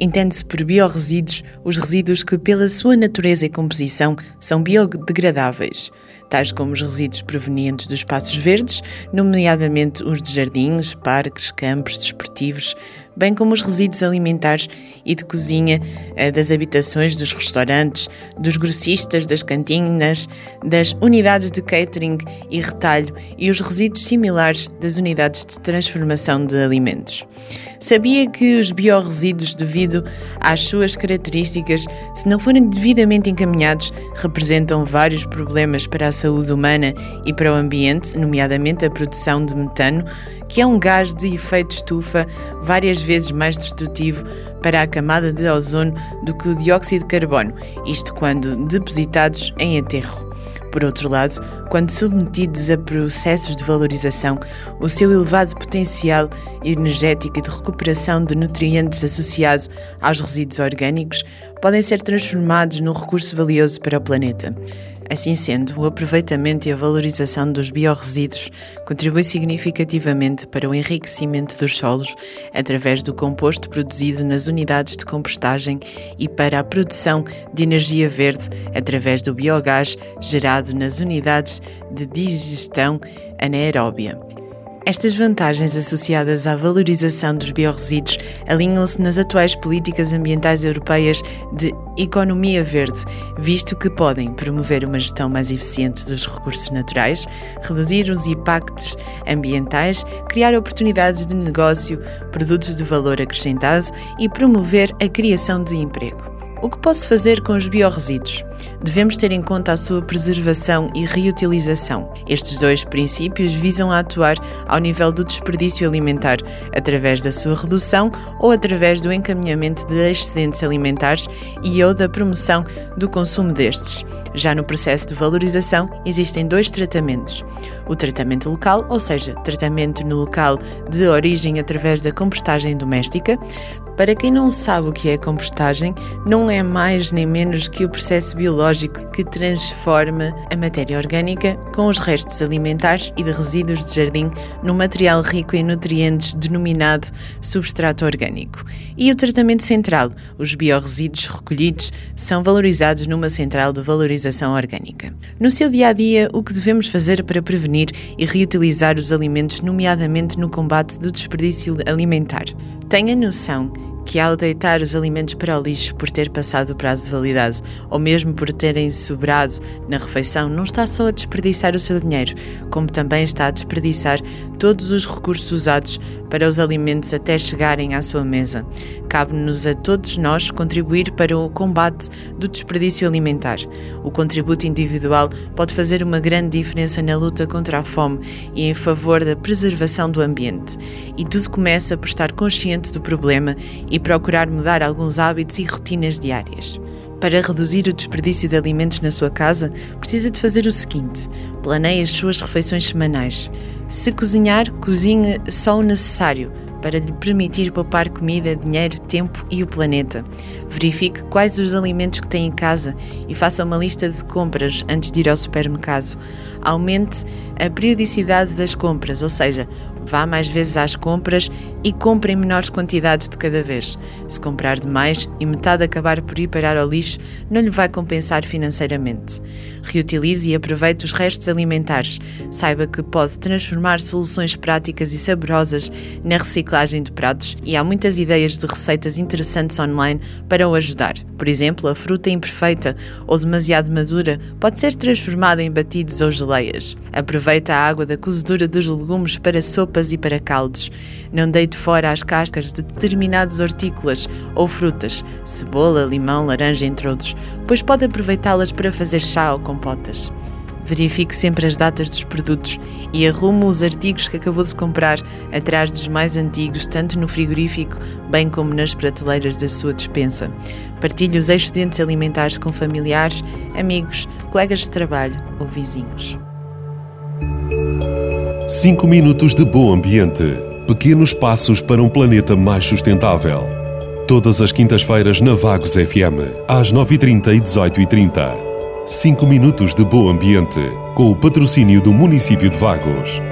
Entende-se por biorresíduos os resíduos que, pela sua natureza e composição, são biodegradáveis, tais como os resíduos provenientes dos espaços verdes, nomeadamente os de jardins, parques, campos desportivos, bem como os resíduos alimentares e de cozinha eh, das habitações, dos restaurantes, dos grossistas, das cantinas, das unidades de catering e retalho e os resíduos similares das unidades de transformação de alimentos. Sabia que os biorresíduos, devido às suas características, se não forem devidamente encaminhados, representam vários problemas para a saúde humana e para o ambiente, nomeadamente a produção de metano, que é um gás de efeito estufa várias vezes mais destrutivo para a camada de ozono do que o dióxido de carbono, isto quando depositados em aterro. Por outro lado, quando submetidos a processos de valorização, o seu elevado potencial energético e de recuperação de nutrientes associado aos resíduos orgânicos podem ser transformados num recurso valioso para o planeta. Assim sendo, o aproveitamento e a valorização dos biorresíduos contribui significativamente para o enriquecimento dos solos através do composto produzido nas unidades de compostagem e para a produção de energia verde através do biogás gerado nas unidades de digestão anaeróbia. Estas vantagens associadas à valorização dos biorresíduos alinham-se nas atuais políticas ambientais europeias de economia verde, visto que podem promover uma gestão mais eficiente dos recursos naturais, reduzir os impactos ambientais, criar oportunidades de negócio, produtos de valor acrescentado e promover a criação de emprego. O que posso fazer com os biorresíduos? Devemos ter em conta a sua preservação e reutilização. Estes dois princípios visam a atuar ao nível do desperdício alimentar, através da sua redução ou através do encaminhamento de excedentes alimentares e ou da promoção do consumo destes. Já no processo de valorização, existem dois tratamentos: o tratamento local, ou seja, tratamento no local de origem através da compostagem doméstica, para quem não sabe o que é compostagem, não é mais nem menos que o processo biológico que transforma a matéria orgânica com os restos alimentares e de resíduos de jardim num material rico em nutrientes denominado substrato orgânico. E o tratamento central, os biorresíduos recolhidos, são valorizados numa central de valorização orgânica. No seu dia a dia, o que devemos fazer para prevenir e reutilizar os alimentos, nomeadamente no combate do desperdício alimentar? Tenha noção que ao deitar os alimentos para o lixo por ter passado o prazo de validade ou mesmo por terem sobrado na refeição, não está só a desperdiçar o seu dinheiro, como também está a desperdiçar todos os recursos usados para os alimentos até chegarem à sua mesa. Cabe-nos a todos nós contribuir para o combate do desperdício alimentar. O contributo individual pode fazer uma grande diferença na luta contra a fome e em favor da preservação do ambiente. E tudo começa por estar consciente do problema e procurar mudar alguns hábitos e rotinas diárias. Para reduzir o desperdício de alimentos na sua casa, precisa de fazer o seguinte: planeie as suas refeições semanais. Se cozinhar, cozinhe só o necessário para lhe permitir poupar comida, dinheiro, tempo e o planeta. Verifique quais os alimentos que tem em casa e faça uma lista de compras antes de ir ao supermercado. Aumente a periodicidade das compras, ou seja, vá mais vezes às compras e compre em menores quantidades de cada vez. Se comprar demais e metade acabar por ir parar ao lixo, não lhe vai compensar financeiramente. Reutilize e aproveite os restos alimentares. Saiba que pode transformar soluções práticas e saborosas na reciclagem de pratos e há muitas ideias de receitas interessantes online para o ajudar. Por exemplo, a fruta imperfeita ou demasiado madura pode ser transformada em batidos ou geleias. Aproveita a água da cozedura dos legumes para sopas e para caldos. Não deite fora as cascas de determinados hortícolas ou frutas, cebola, limão, laranja, entre outros, pois pode aproveitá-las para fazer chá ou compotas. Verifique sempre as datas dos produtos e arrume os artigos que acabou de comprar atrás dos mais antigos, tanto no frigorífico bem como nas prateleiras da sua despensa. Partilhe os excedentes alimentares com familiares, amigos, colegas de trabalho ou vizinhos. 5 minutos de bom ambiente. Pequenos passos para um planeta mais sustentável. Todas as quintas-feiras na Vagos FM, às 9h30 e 18h30. 5 minutos de bom ambiente, com o patrocínio do município de Vagos.